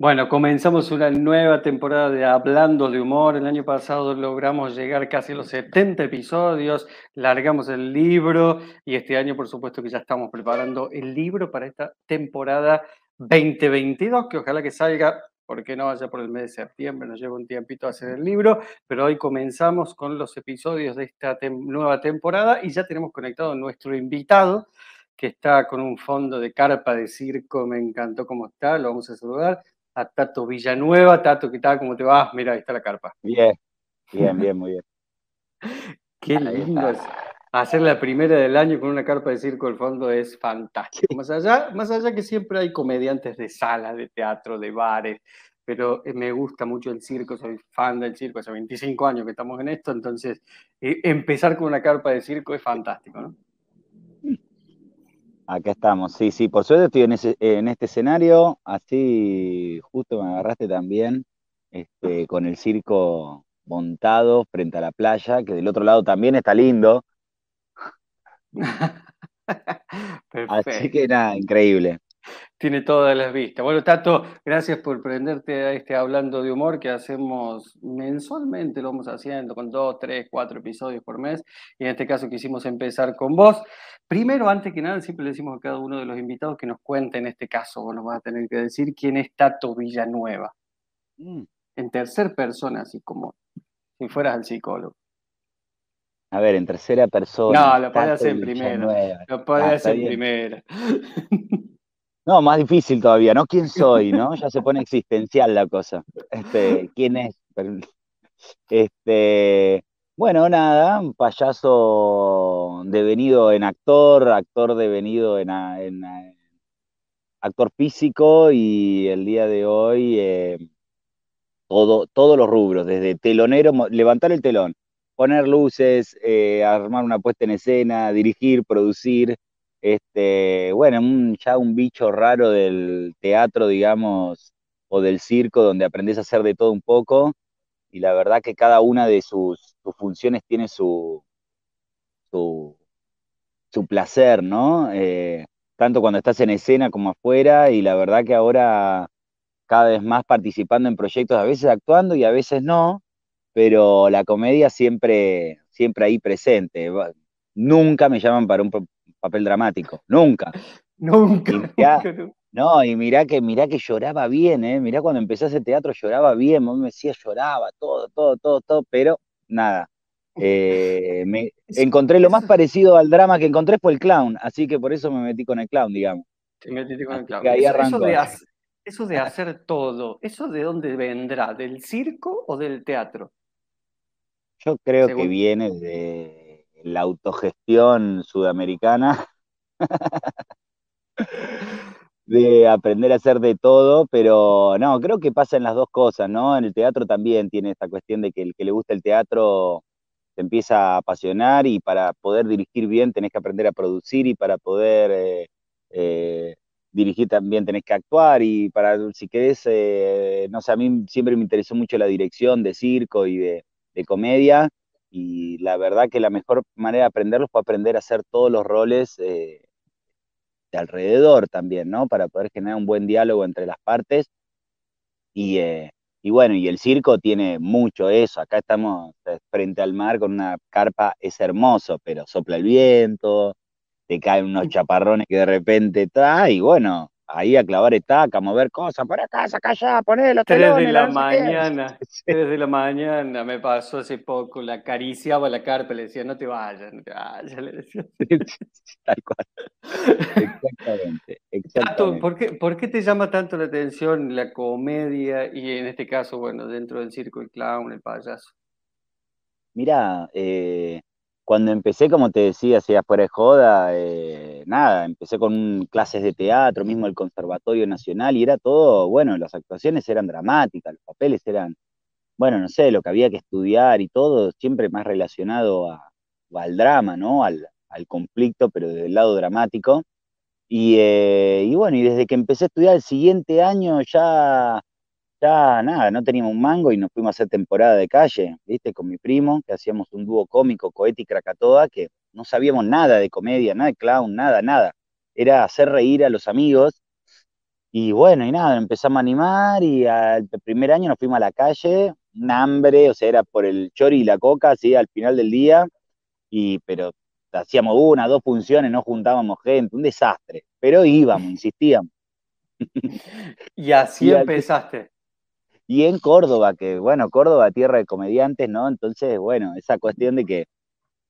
Bueno, comenzamos una nueva temporada de Hablando de Humor. El año pasado logramos llegar casi a los 70 episodios, largamos el libro y este año por supuesto que ya estamos preparando el libro para esta temporada 2022, que ojalá que salga, porque no vaya por el mes de septiembre, nos lleva un tiempito hacer el libro, pero hoy comenzamos con los episodios de esta nueva temporada y ya tenemos conectado a nuestro invitado que está con un fondo de carpa de circo, me encantó cómo está, lo vamos a saludar a Tato Villanueva. Tato, ¿qué tal? ¿Cómo te va? Mira, ahí está la carpa. Bien, bien, bien, muy bien. Qué lindo Hacer la primera del año con una carpa de circo al fondo es fantástico. Más allá, más allá que siempre hay comediantes de sala, de teatro, de bares, pero eh, me gusta mucho el circo, soy fan del circo, hace 25 años que estamos en esto, entonces eh, empezar con una carpa de circo es fantástico, ¿no? Acá estamos, sí, sí, por suerte estoy en, este escenario, así justo me agarraste también, este, con el circo montado frente a la playa, que del otro lado también está lindo. Así que nada, increíble tiene todas las vistas. Bueno, Tato, gracias por prenderte a este Hablando de Humor que hacemos mensualmente, lo vamos haciendo con dos, tres, cuatro episodios por mes. Y en este caso quisimos empezar con vos. Primero, antes que nada, siempre le decimos a cada uno de los invitados que nos cuente en este caso, vos nos vas a tener que decir quién es Tato Villanueva. Mm. En tercera persona, así como si fueras el psicólogo. A ver, en tercera persona. No, lo podés hacer en primera. Lo podés ah, hacer en primera. No, más difícil todavía, ¿no? ¿Quién soy? ¿No? Ya se pone existencial la cosa. Este, ¿quién es? Este, bueno, nada, un payaso devenido en actor, actor devenido en, en, actor físico y el día de hoy eh, todo, todos los rubros, desde telonero, levantar el telón, poner luces, eh, armar una puesta en escena, dirigir, producir, este, bueno, ya un bicho raro del teatro, digamos, o del circo, donde aprendes a hacer de todo un poco, y la verdad que cada una de sus, funciones tiene su, su, placer, ¿no? Eh, tanto cuando estás en escena como afuera, y la verdad que ahora cada vez más participando en proyectos, a veces actuando y a veces no, pero la comedia siempre, siempre ahí presente. Nunca me llaman para un papel dramático, nunca. nunca, No, y mirá que, mirá que lloraba bien, ¿eh? Mirá cuando empecé ese teatro lloraba bien, me decía lloraba, todo, todo, todo, todo, pero nada. Eh, me encontré lo más parecido al drama que encontré fue el clown, así que por eso me metí con el clown, digamos. Te metí con el clown. eso, de hacer, eso de hacer todo, ¿eso de dónde vendrá? ¿Del circo o del teatro? Yo creo que viene de, la autogestión sudamericana, de aprender a hacer de todo, pero no, creo que pasa en las dos cosas, ¿no? En el teatro también tiene esta cuestión de que el que le gusta el teatro te empieza a apasionar y para poder dirigir bien tenés que aprender a producir y para poder eh, eh, dirigir también tenés que actuar y para, si querés, eh, no sé, a mí siempre me interesó mucho la dirección de circo y de, de comedia y la verdad que la mejor manera de aprenderlo fue aprender a hacer todos los roles eh, de alrededor también, ¿no? Para poder generar un buen diálogo entre las partes. Y, eh, y bueno, y el circo tiene mucho eso. Acá estamos eh, frente al mar con una carpa, es hermoso, pero sopla el viento, te caen unos chaparrones que de repente está, y bueno, ahí a clavar estaca, a mover cosas, por acá, saca allá, ponelo. Tres de la mañana, tres de la mañana me pasó hace poco, la acariciaba la carpa, le decía, no te vayas, no te vayas, le decía. Tal cual. Exactamente, exactamente. ¿por, qué, ¿por, qué, te llama tanto la atención la comedia y en este caso, bueno, dentro del circo el clown, el payaso? Mira, eh, cuando empecé, como te decía, hacía fuera de joda, eh, nada, empecé con clases de teatro, mismo el Conservatorio Nacional, y era todo, bueno, las actuaciones eran dramáticas, los papeles eran, bueno, no sé, lo que había que estudiar y todo, siempre más relacionado al drama, ¿no? Al, conflicto, pero desde el lado dramático. Y, eh, y bueno, y desde que empecé a estudiar el siguiente año ya ya nada, no teníamos un mango y nos fuimos a hacer temporada de calle, ¿viste? Con mi primo, que hacíamos un dúo cómico, Coeti y Krakatoa, que no sabíamos nada de comedia, nada de clown, nada, nada. Era hacer reír a los amigos Y bueno, y nada, empezamos a animar y al primer año nos fuimos a la calle, un hambre, o sea, era por el chori y la coca, así al final del día, y pero hacíamos una, dos funciones, no juntábamos gente, un desastre, pero íbamos, insistíamos. Y así empezaste. Y en Córdoba, que bueno, Córdoba, tierra de comediantes, ¿no? Entonces, bueno, esa cuestión de que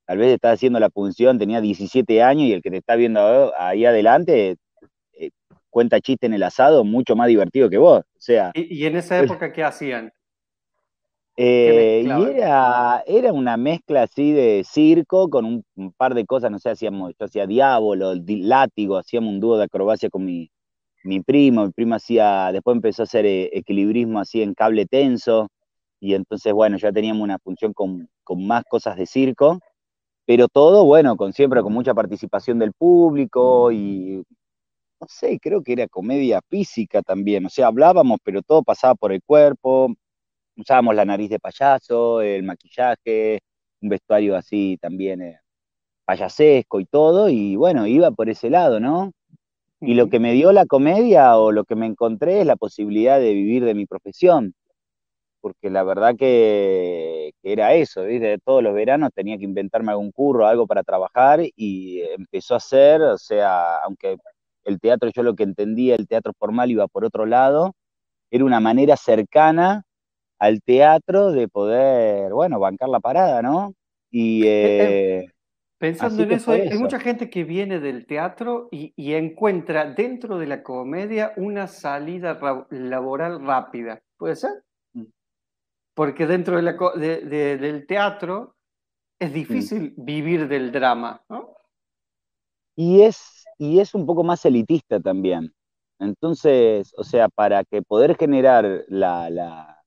tal vez estás haciendo la función, tenía 17 años y el que te está viendo ahí adelante eh, cuenta chiste en el asado mucho más divertido que vos. O sea. ¿Y, en esa época qué hacían? Eh, y era, era una mezcla así de circo con un, par de cosas, no sé, hacíamos, yo hacía diablo, látigo, hacíamos un dúo de acrobacia con mi, mi primo, mi primo hacía, después empezó a hacer eh, equilibrismo así en cable tenso, y entonces, bueno, ya teníamos una función con, con, más cosas de circo, pero todo, bueno, con siempre con mucha participación del público y, no sé, creo que era comedia física también, o sea, hablábamos, pero todo pasaba por el cuerpo, usábamos la nariz de payaso, el maquillaje, un vestuario así también eh, payasesco y todo, y bueno, iba por ese lado, ¿no? Y lo que me dio la comedia o lo que me encontré es la posibilidad de vivir de mi profesión, porque la verdad que, era eso, ¿viste? Todos los veranos tenía que inventarme algún curro, algo para trabajar y empezó a ser, o sea, aunque el teatro yo lo que entendía, el teatro formal iba por otro lado, era una manera cercana al teatro de poder, bueno, bancar la parada, ¿no? Y, eh, Pensando en eso, hay, mucha gente que viene del teatro y, encuentra dentro de la comedia una salida laboral rápida. ¿Puede ser? Mm. Porque dentro de la, del teatro es difícil vivir del drama, ¿no? Y es, y es un poco más elitista también. Entonces, o sea, para que poder generar la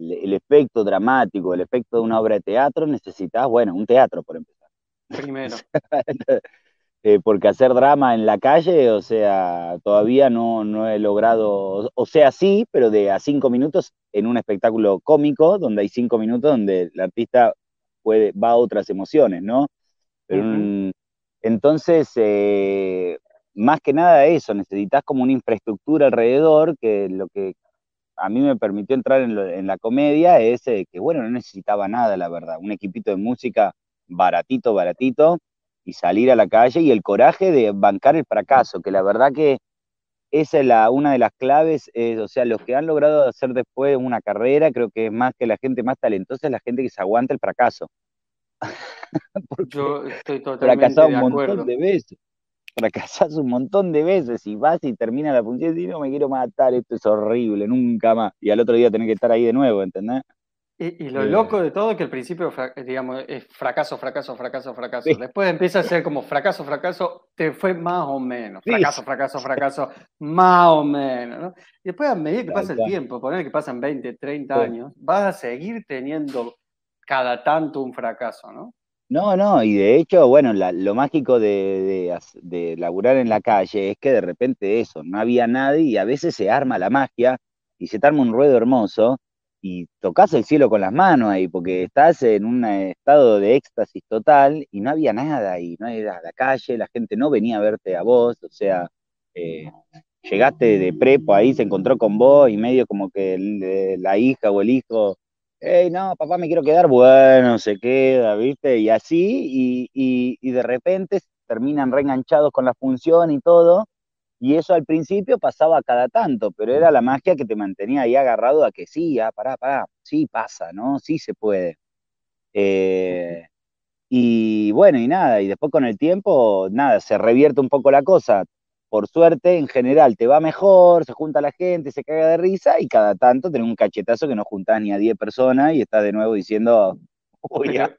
el efecto dramático, el efecto de una obra de teatro, necesitas, bueno, un teatro, por empezar. Primero. Eh, porque hacer drama en la calle, o sea, todavía no, no he logrado, o sea, sí, pero de a cinco minutos en un espectáculo cómico, donde hay cinco minutos donde el artista puede, va a otras emociones, ¿no? entonces, eh, más que nada eso, necesitas como una infraestructura alrededor, que lo que a mí me permitió entrar en, la comedia es eh, que, bueno, no necesitaba nada, la verdad. Un equipito de música baratito, baratito, y salir a la calle y el coraje de bancar el fracaso, que la verdad que esa es la, una de las claves, o sea, los que han logrado hacer después una carrera, creo que es más que la gente más talentosa, es la gente que se aguanta el fracaso. Yo estoy totalmente de un montón de veces fracasás un montón de veces y vas y termina la función y no me quiero matar, esto es horrible, nunca más. Y al otro día tenés que estar ahí de nuevo, ¿entendés? Y, lo loco de todo es que al principio, digamos, es fracaso, fracaso, fracaso, fracaso. Después empieza a ser como fracaso, fracaso, te fue más o menos. Fracaso, fracaso, fracaso, más o menos. Y después, a medida que pasa el tiempo, poner que pasan 20, 30 años, vas a seguir teniendo cada tanto un fracaso, ¿no? No, no, y de hecho, bueno, lo mágico de, de, laburar en la calle es que de repente eso, no había nadie y a veces se arma la magia y se te arma un ruedo hermoso y tocas el cielo con las manos ahí, porque estás en un estado de éxtasis total y no había nada y no era la calle, la gente no venía a verte a vos, o sea, eh, llegaste de prepo ahí, se encontró con vos y medio como que la hija o el hijo hey, no, papá, me quiero quedar, bueno, se queda, ¿viste? Y así, y, de repente terminan reenganchados con la función y todo, y eso al principio pasaba cada tanto, pero era la magia que te mantenía ahí agarrado a que sí, ah, pará, pará, sí pasa, ¿no? Sí se puede. Eh, y bueno, y nada, y después con el tiempo, nada, se revierte un poco la cosa por suerte, en general te va mejor, se junta la gente, se caga de risa y cada tanto tenés un cachetazo que no juntás ni a 10 personas y estás de nuevo diciendo, uy, ya,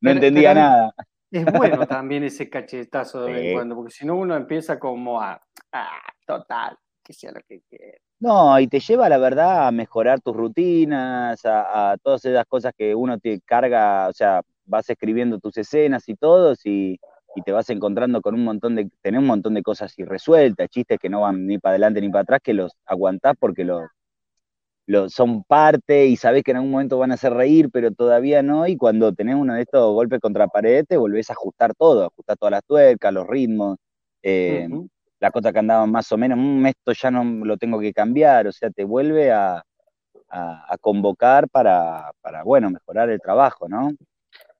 no entendía nada. Es bueno también ese cachetazo de vez en cuando, porque si no uno empieza como a, ah, total, que sea lo que quiera. No, y te lleva, la verdad, a mejorar tus rutinas, a, a, todas esas cosas que uno te carga, o sea, vas escribiendo tus escenas y todo, y y te vas encontrando con un montón de, tenés un montón de cosas irresueltas, chistes que no van ni para adelante ni para atrás, que los aguantás porque los, son parte y sabés que en algún momento van a hacer reír, pero todavía no, y cuando tenés uno de estos golpes contra pared, te volvés a ajustar todo, ajustar todas las tuercas, los ritmos, eh, las cosas que andaban más o menos, mm, esto ya no lo tengo que cambiar, o sea, te vuelve a, convocar para, para, bueno, mejorar el trabajo, ¿no?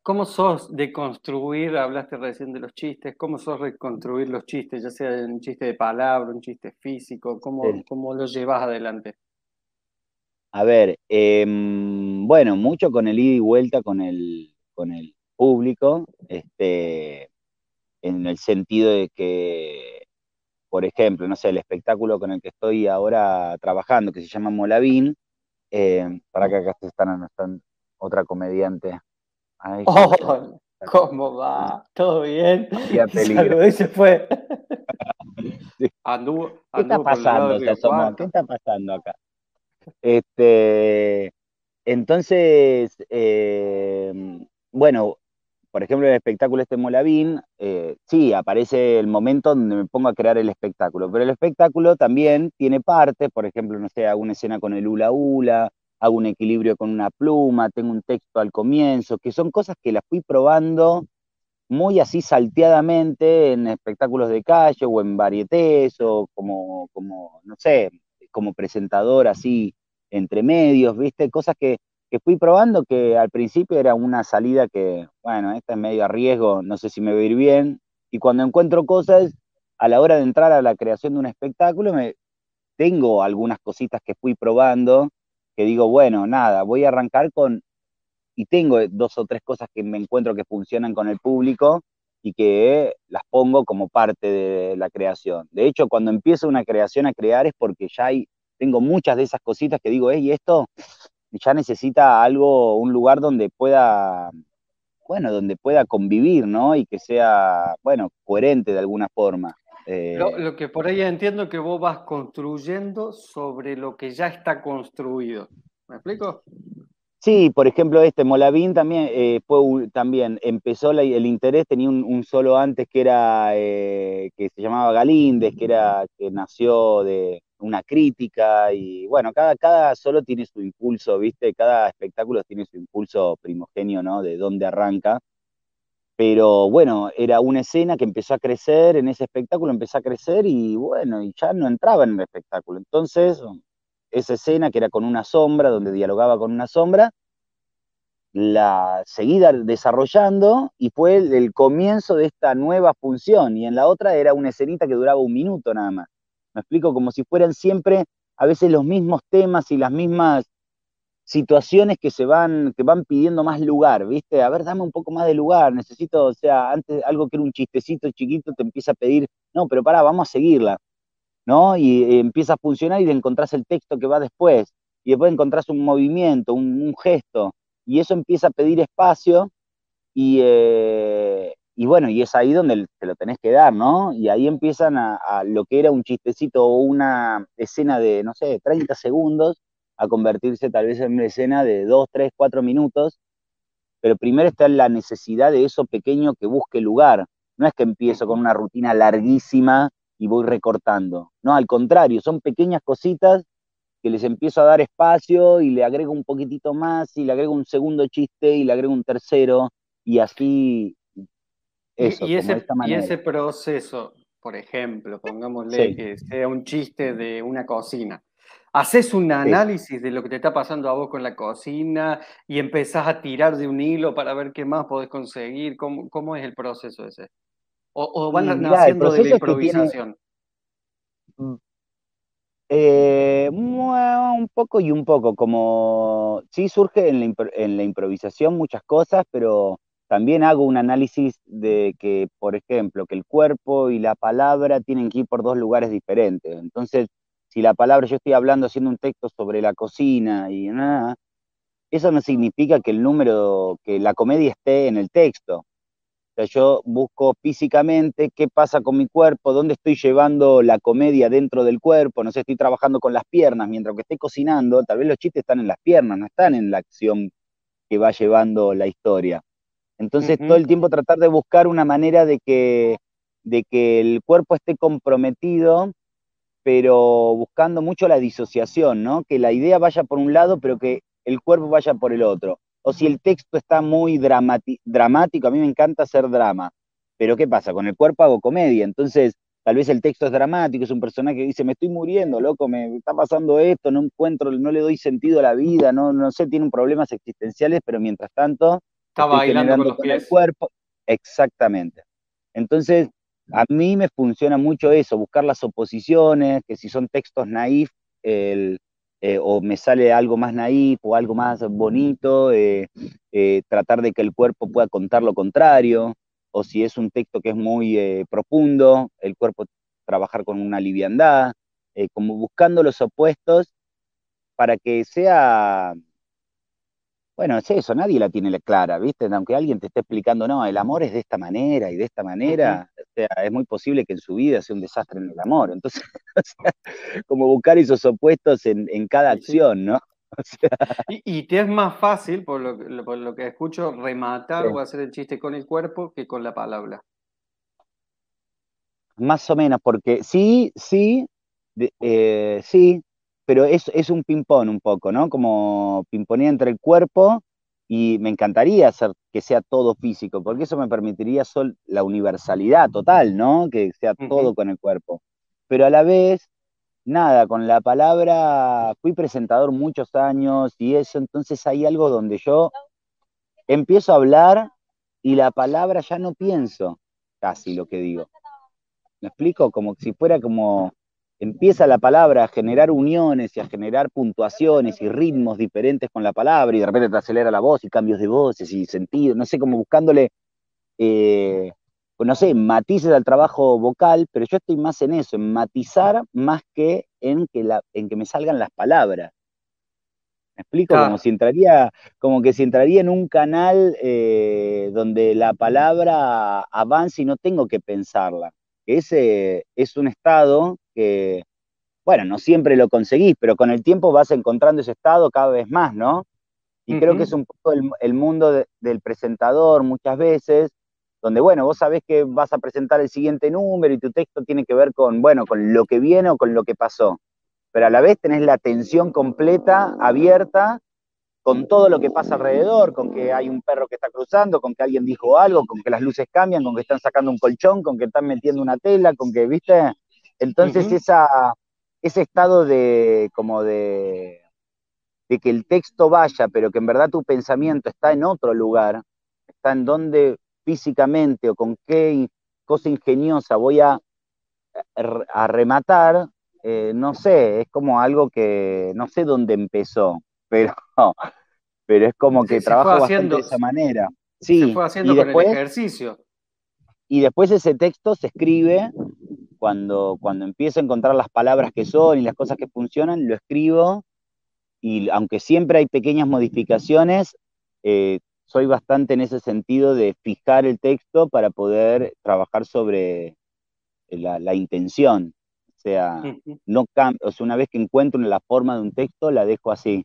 ¿Cómo sos de construir, hablaste recién de los chistes, cómo sos de construir los chistes, ya sea un chiste de palabra, un chiste físico, cómo, cómo lo llevas adelante? A ver, em, bueno, mucho con el ida y vuelta con el, con el público, este, en el sentido de que, por ejemplo, no sé, el espectáculo con el que estoy ahora trabajando, que se llama Molavín, em, para que acá están, están otra comediante oh, ¿Cómo va? ¿Todo bien? Saludó y se fue. ¿Qué está pasando? ¿Qué está pasando acá? Este, entonces, eh, bueno, por ejemplo, el espectáculo este Molavín, eh, sí, aparece el momento donde me pongo a crear el espectáculo, pero el espectáculo también tiene partes, por ejemplo, no sé, hago una escena con el hula hula, hago un equilibrio con una pluma, tengo un texto al comienzo, que son cosas que las fui probando muy así salteadamente en espectáculos de calle o en varietés o como, como no sé, como presentador así entre medios, ¿viste? Cosas que, que fui probando que al principio era una salida que, bueno, esta es medio a riesgo, no sé si me va a ir bien. Y cuando encuentro cosas, a la hora de entrar a la creación de un espectáculo, me, tengo algunas cositas que fui probando que digo, bueno, nada, voy a arrancar con, y tengo dos o tres cosas que me encuentro que funcionan con el público y que las pongo como parte de la creación. De hecho, cuando empiezo una creación a crear es porque ya hay, tengo muchas de esas cositas que digo, hey, esto ya necesita algo, un lugar donde pueda, bueno, donde pueda convivir, ¿no? Y que sea, bueno, coherente de alguna forma. Eh, lo, que por ahí entiendo que vos vas construyendo sobre lo que ya está construido. ¿Me explico? Sí, por ejemplo, este Molavín también eh, fue también empezó el interés, tenía un, solo antes que era eh, que se llamaba Galíndez, que era que nació de una crítica y bueno, cada, cada solo tiene su impulso, ¿viste? Cada espectáculo tiene su impulso primogenio, ¿no? De dónde arranca. Pero bueno, era una escena que empezó a crecer, en ese espectáculo empezó a crecer y bueno, y ya no entraba en el espectáculo. Entonces, esa escena que era con una sombra, donde dialogaba con una sombra, la seguí desarrollando y fue el, comienzo de esta nueva función. Y en la otra era una escenita que duraba un minuto nada más. Me explico como si fueran siempre a veces los mismos temas y las mismas situaciones que se van, que van pidiendo más lugar, ¿viste? A ver, dame un poco más de lugar, necesito, o sea, antes algo que era un chistecito chiquito te empieza a pedir, no, pero pará, vamos a seguirla, ¿no? Y, empieza a funcionar y le encontrás el texto que va después, y después encontrás un movimiento, un, gesto, y eso empieza a pedir espacio, y, eh, y bueno, y es ahí donde te lo tenés que dar, ¿no? Y ahí empiezan a, a lo que era un chistecito o una escena de, no sé, 30 segundos, a convertirse tal vez en una escena de dos, tres, cuatro minutos, pero primero está la necesidad de eso pequeño que busque lugar. No es que empiezo con una rutina larguísima y voy recortando. No, al contrario, son pequeñas cositas que les empiezo a dar espacio y le agrego un poquitito más y le agrego un segundo chiste y le agrego un tercero y así eso, y, ese, y ese proceso, por ejemplo, pongámosle que sea un chiste de una cocina haces un análisis de lo que te está pasando a vos con la cocina y empezás a tirar de un hilo para ver qué más podés conseguir. ¿Cómo, es el proceso ese? ¿O, van haciendo de la improvisación? Mm, eh, un poco y un poco, como sí surge en la, en la improvisación muchas cosas, pero también hago un análisis de que, por ejemplo, que el cuerpo y la palabra tienen que ir por dos lugares diferentes. Entonces, si la palabra, yo estoy hablando, haciendo un texto sobre la cocina y nada, eso no significa que el número, que la comedia esté en el texto. O sea, yo busco físicamente qué pasa con mi cuerpo, dónde estoy llevando la comedia dentro del cuerpo, no sé, estoy trabajando con las piernas, mientras que estoy cocinando, tal vez los chistes están en las piernas, no están en la acción que va llevando la historia. Entonces, todo el tiempo tratar de buscar una manera de que, de que el cuerpo esté comprometido pero buscando mucho la disociación, ¿no? Que la idea vaya por un lado, pero que el cuerpo vaya por el otro. O si el texto está muy dramático, a mí me encanta hacer drama, pero ¿qué pasa? Con el cuerpo hago comedia, entonces tal vez el texto es dramático, es un personaje que dice, me estoy muriendo, loco, me está pasando esto, no encuentro, no le doy sentido a la vida, no, no sé, tiene problemas existenciales, pero mientras tanto, está bailando con, el cuerpo. Exactamente. Entonces, a mí me funciona mucho eso, buscar las oposiciones, que si son textos naif, el, eh, o me sale algo más naif o algo más bonito, eh, eh, tratar de que el cuerpo pueda contar lo contrario, o si es un texto que es muy profundo, el cuerpo trabajar con una liviandad, como buscando los opuestos para que sea bueno, es eso, nadie la tiene clara, ¿viste? Aunque alguien te esté explicando, no, el amor es de esta manera y de esta manera, o sea, es muy posible que en su vida sea un desastre en el amor. Entonces, como buscar esos opuestos en, cada acción, ¿no? y, te es más fácil, por lo, que escucho, rematar o hacer el chiste con el cuerpo que con la palabra. Más o menos, porque sí, sí, eh, sí, pero es, es un ping-pong un poco, ¿no? Como pimponía entre el cuerpo y me encantaría hacer que sea todo físico, porque eso me permitiría sol, la universalidad total, ¿no? Que sea todo con el cuerpo. Pero a la vez, nada, con la palabra, fui presentador muchos años y eso, entonces hay algo donde yo empiezo a hablar y la palabra ya no pienso casi lo que digo. ¿Me explico? Como si fuera como empieza la palabra a generar uniones y a generar puntuaciones y ritmos diferentes con la palabra y de repente te acelera la voz y cambios de voces y sentido, no sé, como buscándole, eh, pues no sé, matices al trabajo vocal, pero yo estoy más en eso, en matizar más que en que, la, en que me salgan las palabras. ¿Me explico? Como si entraría, como que si entraría en un canal eh, donde la palabra avance y no tengo que pensarla. Ese es un estado que, bueno, no siempre lo conseguís, pero con el tiempo vas encontrando ese estado cada vez más, ¿no? Y creo que es un poco el, mundo del presentador muchas veces, donde, bueno, vos sabés que vas a presentar el siguiente número y tu texto tiene que ver con, bueno, con lo que viene o con lo que pasó. Pero a la vez tenés la atención completa, abierta, con todo lo que pasa alrededor, con que hay un perro que está cruzando, con que alguien dijo algo, con que las luces cambian, con que están sacando un colchón, con que están metiendo una tela, con que, ¿viste? Entonces esa, ese estado de como de, de que el texto vaya, pero que en verdad tu pensamiento está en otro lugar, está en donde físicamente o con qué cosa ingeniosa voy a, a rematar, eh, no sé, es como algo que no sé dónde empezó, pero, pero es como que trabajo bastante de esa manera. Sí, se fue haciendo con el ejercicio. Y después ese texto se escribe cuando, cuando empiezo a encontrar las palabras que son y las cosas que funcionan, lo escribo y aunque siempre hay pequeñas modificaciones, eh, soy bastante en ese sentido de fijar el texto para poder trabajar sobre la, intención. O sea, no o sea, una vez que encuentro la forma de un texto, la dejo así.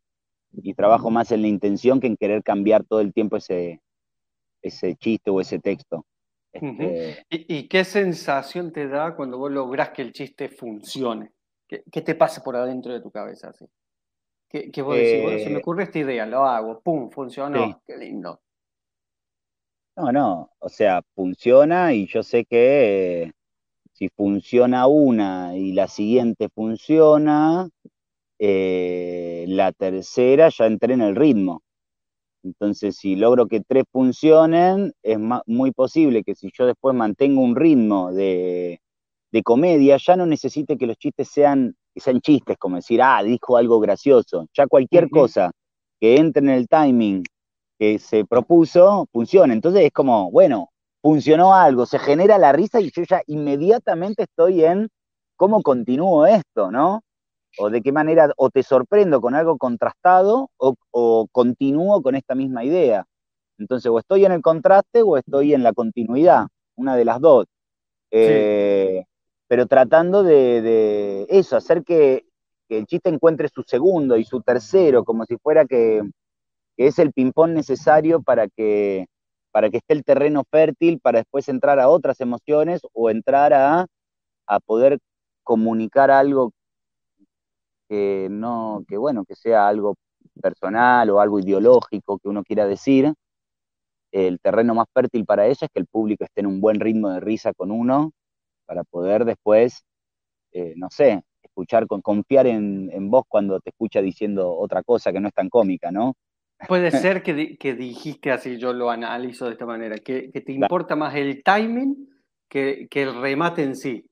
Y trabajo más en la intención que en querer cambiar todo el tiempo ese, ese chiste o ese texto. Este ¿Y, qué sensación te da cuando vos lográs que el chiste funcione? ¿Qué, te pasa por adentro de tu cabeza? Así? ¿Qué, vos decís? se me eh, ocurre esta idea, lo hago, ¡pum! Funcionó, qué lindo. No, no, o sea, funciona y yo sé que si funciona una y la siguiente funciona, eh, la tercera ya entré en el ritmo. Entonces, si logro que tres funcionen, es muy posible que si yo después mantengo un ritmo de, comedia, ya no necesite que los chistes sean, sean chistes, como decir, ah, dijo algo gracioso. Ya cualquier cosa que entre en el timing que se propuso, funciona. Entonces es como, bueno, funcionó algo, se genera la risa y yo ya inmediatamente estoy en cómo continúo esto, ¿no? O de qué manera o te sorprendo con algo contrastado o, continúo con esta misma idea. Entonces, o estoy en el contraste o estoy en la continuidad, una de las dos. Eh, pero tratando de, eso, hacer que, el chiste encuentre su segundo y su tercero, como si fuera que, es el ping-pong necesario para que, para que esté el terreno fértil para después entrar a otras emociones o entrar a, a poder comunicar algo que no, que bueno, que sea algo personal o algo ideológico que uno quiera decir, el terreno más fértil para eso es que el público esté en un buen ritmo de risa con uno, para poder después, eh, no sé, escuchar, con, confiar en, vos cuando te escucha diciendo otra cosa que no es tan cómica, ¿no? Puede ser que, que dijiste así, yo lo analizo de esta manera, que, te importa más el timing que, que, el remate en sí.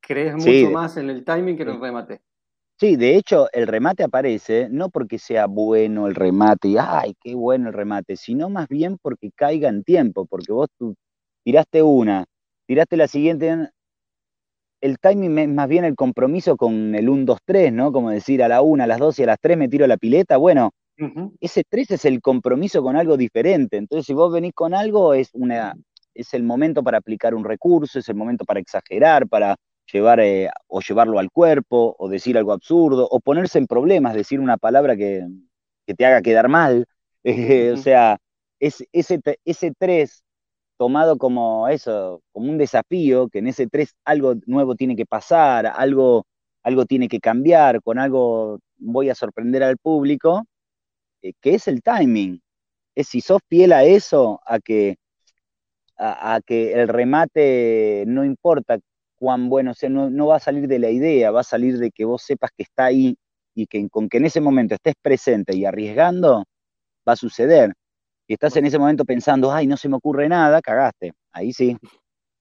Crees mucho más en el timing que en el remate. Sí, de hecho, el remate aparece no porque sea bueno el remate y ¡ay, qué bueno el remate! sino más bien porque caiga en tiempo, porque vos tú tiraste una, tiraste la siguiente, el timing es más bien el compromiso con el 1, 2, 3, ¿no? Como decir a la 1, a las 2 y a las 3 me tiro la pileta. Bueno, ese 3 es el compromiso con algo diferente. Entonces, si vos venís con algo, es, una, es el momento para aplicar un recurso, es el momento para exagerar, para llevar eh, o llevarlo al cuerpo, o decir algo absurdo, o ponerse en problemas, decir una palabra que, te haga quedar mal. o sea, es, ese, ese 3 tomado como eso, como un desafío, que en ese 3 algo nuevo tiene que pasar, algo, algo tiene que cambiar, con algo voy a sorprender al público, eh, que es el timing. Es si sos fiel a eso, a que, a, que el remate no importa cuán bueno sea, no, no, va a salir de la idea, va a salir de que vos sepas que está ahí y que con que en ese momento estés presente y arriesgando, va a suceder y estás en ese momento pensando, ay, no se me ocurre nada, cagaste. Ahí sí.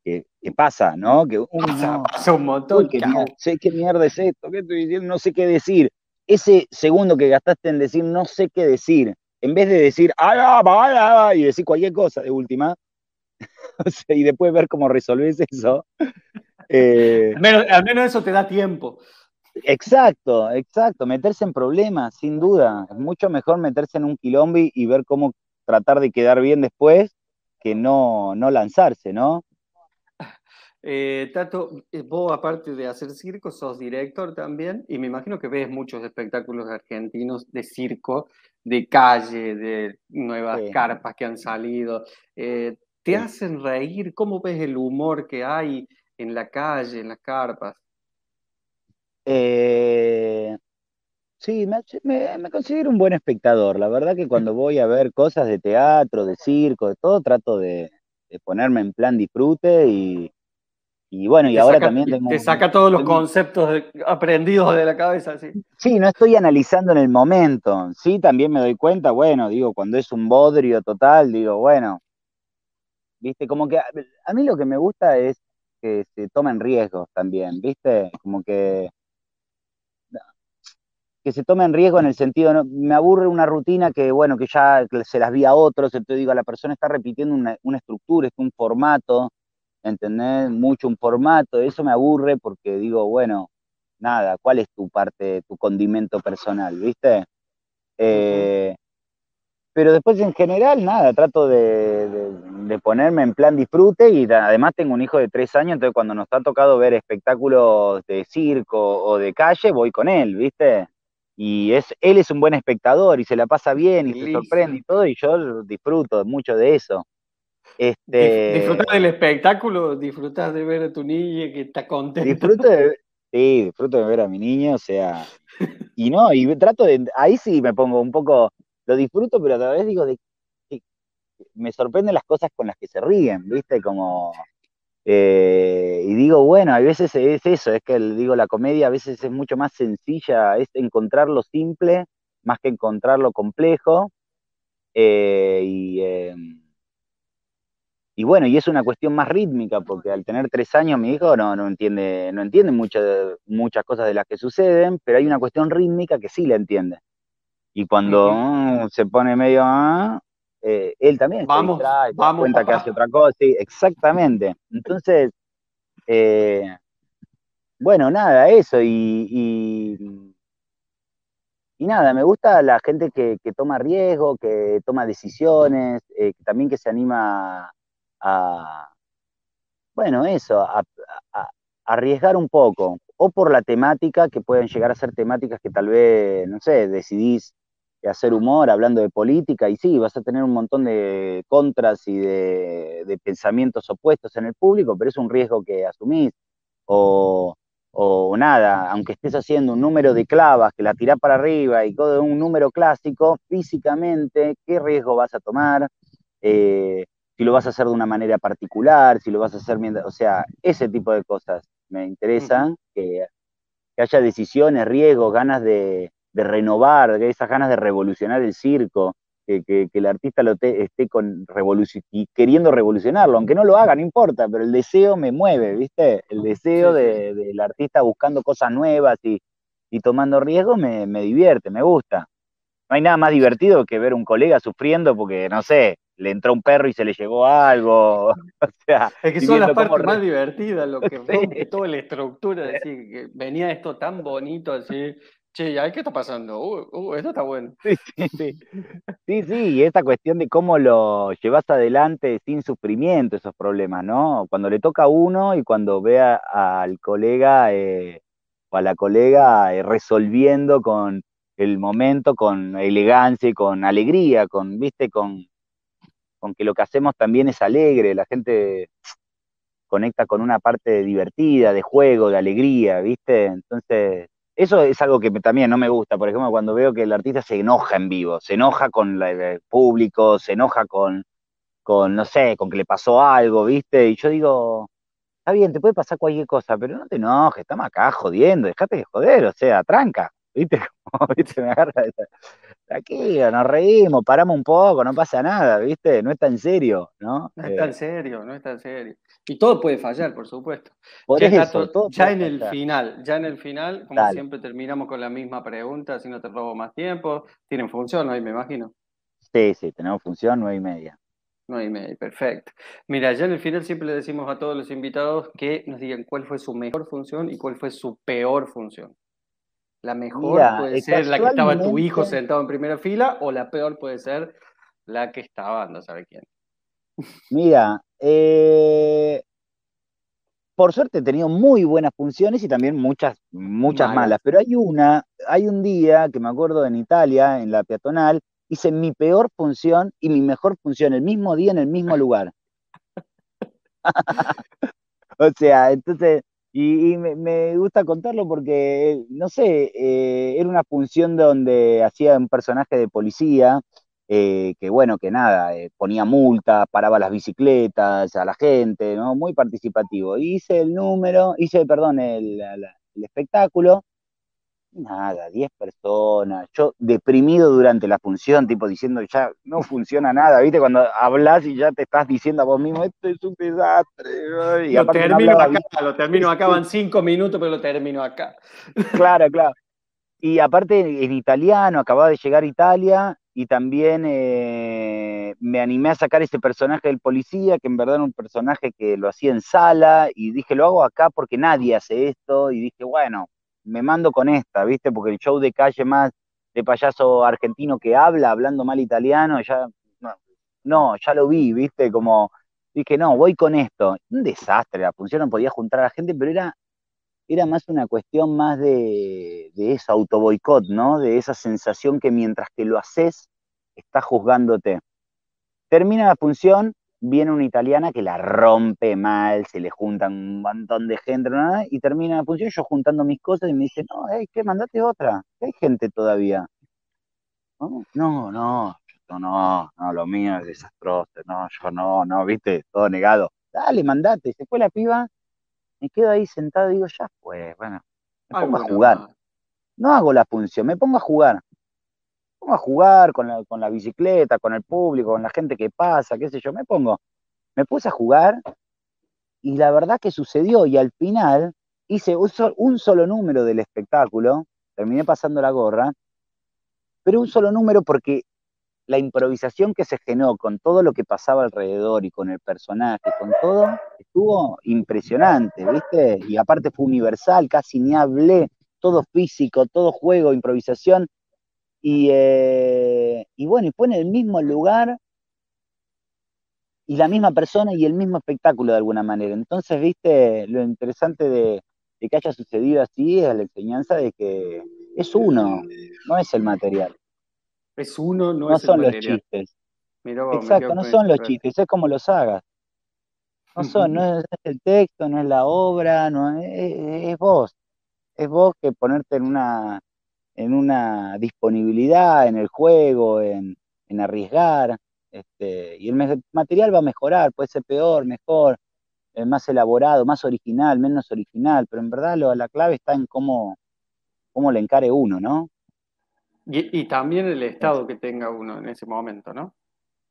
¿Qué, pasa, no? Que pasa, un montón. ¿qué, sé qué mierda es esto, qué estoy diciendo, no sé qué decir. Ese segundo que gastaste en decir no sé qué decir, en vez de decir, ay, y decir cualquier cosa de última, y después ver cómo resolves eso. Eh, al, menos, al menos eso te da tiempo. Exacto, exacto, meterse en problemas, sin duda. Es mucho mejor meterse en un quilombo y ver cómo tratar de quedar bien después que no, no lanzarse, ¿no? Eh, Tato, eh, vos aparte de hacer circo, sos director también y me imagino que ves muchos espectáculos argentinos de circo, de calle, de nuevas carpas que han salido. Eh, ¿Te hacen reír? ¿Cómo ves el humor que hay en la calle, en las carpas? Eh, Sí, me, considero un buen espectador. La verdad que cuando voy a ver cosas de teatro, de circo, de todo, trato de, ponerme en plan disfrute y, bueno, y ahora también tengo... Te saca todos los conceptos aprendidos de la cabeza, sí. Sí, no estoy analizando en el momento. Sí, también me doy cuenta, bueno, digo, cuando es un bodrio total, digo, bueno, viste, como que a, a mí lo que me gusta es que se tomen riesgos también, viste, como que que se tome en riesgo en el sentido, me aburre una rutina que, bueno, que ya se las vi a otros, entonces digo, la persona está repitiendo una, estructura, es un formato, ¿entendés? Mucho un formato, eso me aburre porque digo, bueno, nada, ¿cuál es tu parte, tu condimento personal, viste? Eh, pero después en general, nada, trato de, de, ponerme en plan disfrute y además tengo un hijo de tres años, entonces cuando nos ha tocado ver espectáculos de circo o de calle, voy con él, ¿viste? y es, él es un buen espectador y se la pasa bien y se sorprende y todo, y yo disfruto mucho de eso. Este, disfrutas del espectáculo, disfrutas de ver a tu niña que está contenta. Disfruto de, sí, disfruto de ver a mi niño, o sea, y no, y trato de, ahí sí me pongo un poco, lo disfruto, pero a la vez digo, de, me sorprenden las cosas con las que se ríen, ¿viste? Como, eh, y digo, bueno, a veces es eso, es que digo, la comedia a veces es mucho más sencilla, es encontrar lo simple más que encontrar lo complejo. Eh, y, em, y, bueno, y es una cuestión más rítmica, porque al tener tres años mi hijo no, no entiende, no entiende muchas cosas de las que suceden, pero hay una cuestión rítmica que sí la entiende. Y cuando mm, se pone medio, ah, eh, él también vamos, se distrae, cuenta que hace otra cosa, sí, exactamente. Entonces, eh, bueno, nada, eso, y, y, nada, me gusta la gente que, toma riesgo, que toma decisiones, eh, también que se anima a, bueno, eso, a, a, arriesgar un poco, o por la temática, que pueden llegar a ser temáticas que tal vez, no sé, decidís hacer humor hablando de política, y sí, vas a tener un montón de contras y de, pensamientos opuestos en el público, pero es un riesgo que asumís. O, nada, aunque estés haciendo un número de clavas que la tirás para arriba y todo un número clásico, físicamente, ¿qué riesgo vas a tomar? Eh, si lo vas a hacer de una manera particular, si lo vas a hacer mientras, o sea, ese tipo de cosas me interesan, que, haya decisiones, riesgos, ganas de, renovar, esas ganas de revolucionar el circo, que, el artista lo esté con queriendo revolucionarlo, aunque no lo haga, no importa, pero el deseo me mueve, ¿viste? El deseo del artista buscando cosas nuevas y, tomando riesgos me, me divierte, me gusta. No hay nada más divertido que ver un colega sufriendo porque, no sé, le entró un perro y se le llegó algo. O sea, es que son las partes más divertidas, lo que rompe toda la estructura, decir, que venía esto tan bonito así. Che, ¿qué está pasando? Uh, uh, esto está bueno. Sí, sí, sí. Sí, esta cuestión de cómo lo llevas adelante sin sufrimiento esos problemas, ¿no? Cuando le toca a uno y cuando ve al colega eh, o a la colega eh, resolviendo con el momento, con elegancia y con alegría, con, viste, con, con que lo que hacemos también es alegre, la gente conecta con una parte divertida, de juego, de alegría, ¿viste? Entonces, eso es algo que también no me gusta, por ejemplo, cuando veo que el artista se enoja en vivo, se enoja con el público, se enoja con, con, no sé, con que le pasó algo, ¿viste? Y yo digo, está bien, te puede pasar cualquier cosa, pero no te enojes, estamos acá jodiendo, dejate de joder, o sea, tranca, ¿viste? ¿viste? Me agarra aquí, nos reímos, paramos un poco, no pasa nada, ¿viste? No está en serio, ¿no? No está en eh, serio, no está en serio. Y todo puede fallar, por supuesto. Por ya, eso, ya en el final, ya en el final, como siempre terminamos con la misma pregunta, si no te robo más tiempo, tienen función hoy, me imagino. Sí, sí, tenemos función nueve y media. Nueve y media, perfecto. Mira, ya en el final siempre le decimos a todos los invitados que nos digan cuál fue su mejor función y cuál fue su peor función. La mejor puede ser la que estaba tu hijo sentado en primera fila o la peor puede ser la que estaba, no sabe quién. Mira, eh, por suerte he tenido muy buenas funciones y también muchas, muchas malas. pero hay una, hay un día que me acuerdo en Italia, en la peatonal, hice mi peor función y mi mejor función el mismo día en el mismo lugar. o sea, entonces y, me, gusta contarlo porque, no sé, eh, era una función donde hacía un personaje de policía, eh, que bueno, que nada, eh, ponía multas, paraba las bicicletas a la gente, ¿no? Muy participativo. Hice el número, hice, perdón, el espectáculo, Nada, 10 personas. Yo deprimido durante la función, tipo diciendo ya no funciona nada, ¿viste? Cuando hablas y ya te estás diciendo a vos mismo, esto es un desastre. Y lo termino acá, lo termino acá, van cinco minutos, pero lo termino acá. Claro, claro. Y aparte en italiano, acababa de llegar a Italia y también eh, me animé a sacar ese personaje del policía, que en verdad era un personaje que lo hacía en sala, y dije, lo hago acá porque nadie hace esto, y dije, bueno, me mando con esta, ¿viste? Porque el show de calle más de payaso argentino que habla, hablando mal italiano, ya, no, ya lo vi, ¿viste? Como, dije, no, voy con esto. Un desastre, la función no podía juntar a la gente, pero era, era más una cuestión más de, de eso, ¿no? De esa sensación que mientras que lo haces, está juzgándote. Termina la función, viene una italiana que la rompe mal, se le juntan un montón de gente, y termina la función, yo juntando mis cosas y me dice, no, hey, ¿qué? Mandate otra, hay gente todavía. No, no, no, no, no, lo mío es desastroso, no, yo no, no, viste, todo negado. Dale, mandate, se fue la piba, me quedo ahí sentado y digo, ya pues, bueno, me pongo a jugar. No hago la función, me pongo a jugar pongo a jugar con la, con la bicicleta, con el público, con la gente que pasa, qué sé yo, me pongo, me puse a jugar y la verdad que sucedió y al final hice un solo número del espectáculo, terminé pasando la gorra, pero un solo número porque la improvisación que se generó con todo lo que pasaba alrededor y con el personaje, con todo, estuvo impresionante, ¿viste? Y aparte fue universal, casi ni hablé, todo físico, todo juego, improvisación, eh, y, bueno, y fue en el mismo lugar y la misma persona y el mismo espectáculo de alguna manera. Entonces, viste, lo interesante de, que haya sucedido así es la enseñanza de que es uno, no es el material. Es uno, no, no es son los chistes. Exacto, no son los chistes, es como los hagas. No son, no es el texto, no es la obra, no es vos. Es vos que ponerte en una en una disponibilidad en el juego, en, arriesgar. Este, y el material va a mejorar, puede ser peor, mejor, eh, más elaborado, más original, menos original, pero en verdad la clave está en cómo, cómo le encare uno, ¿no? Y, también el estado que tenga uno en ese momento, ¿no?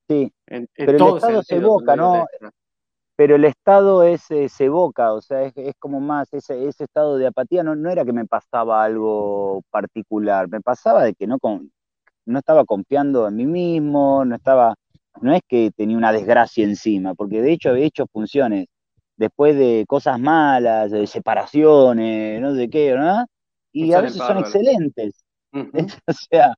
Sí, pero el estado se evoca, ¿no? Pero el estado es, eh, se evoca, o sea, es, como más ese, ese, estado de apatía, no, no era que me pasaba algo particular, me pasaba de que no, no estaba confiando en mí mismo, no estaba, no es que tenía una desgracia encima, porque de hecho había hecho funciones después de cosas malas, de separaciones, no sé qué, ¿no? Y a veces son excelentes. o sea,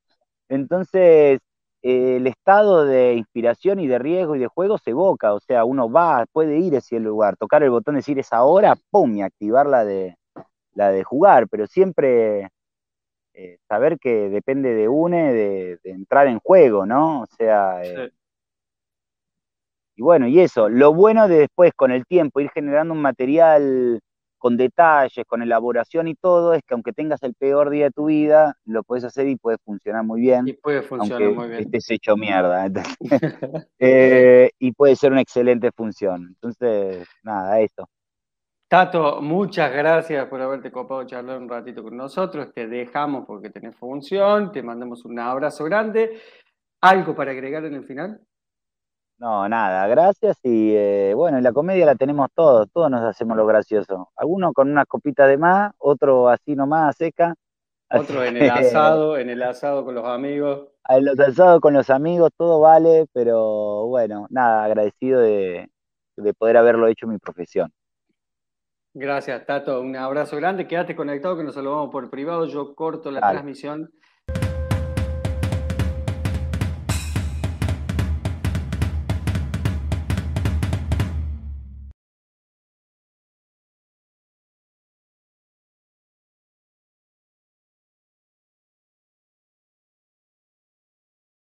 entonces eh, el estado de inspiración y de riesgo y de juego se evoca, o sea, uno va, puede ir a ese lugar, tocar el botón, decir es ahora, pum, y activar la de, la de jugar, pero siempre eh, saber que depende de uno de, entrar en juego, ¿no? O sea, eh, y bueno, y eso, lo bueno de después con el tiempo ir generando un material con detalles, con elaboración y todo, es que aunque tengas el peor día de tu vida, lo puedes hacer y puede funcionar muy bien. Y puede funcionar muy bien. Estés hecho mierda. Eh, y puede ser una excelente función. Entonces, nada, eso. Tato, muchas gracias por haberte copado charlar un ratito con nosotros. Te dejamos porque tenés función. Te mandamos un abrazo grande. ¿Algo para agregar en el final? No, nada, gracias y eh, bueno, en la comedia la tenemos todos, todos nos hacemos lo gracioso. Algunos con una copita de más, otro así nomás seca. Otro en el asado, en el asado con los amigos. En los asados con los amigos, todo vale, pero bueno, nada, agradecido de, poder haberlo hecho mi profesión. Gracias, Tato. Un abrazo grande. Quédate conectado que nos saludamos por privado. Yo corto la transmisión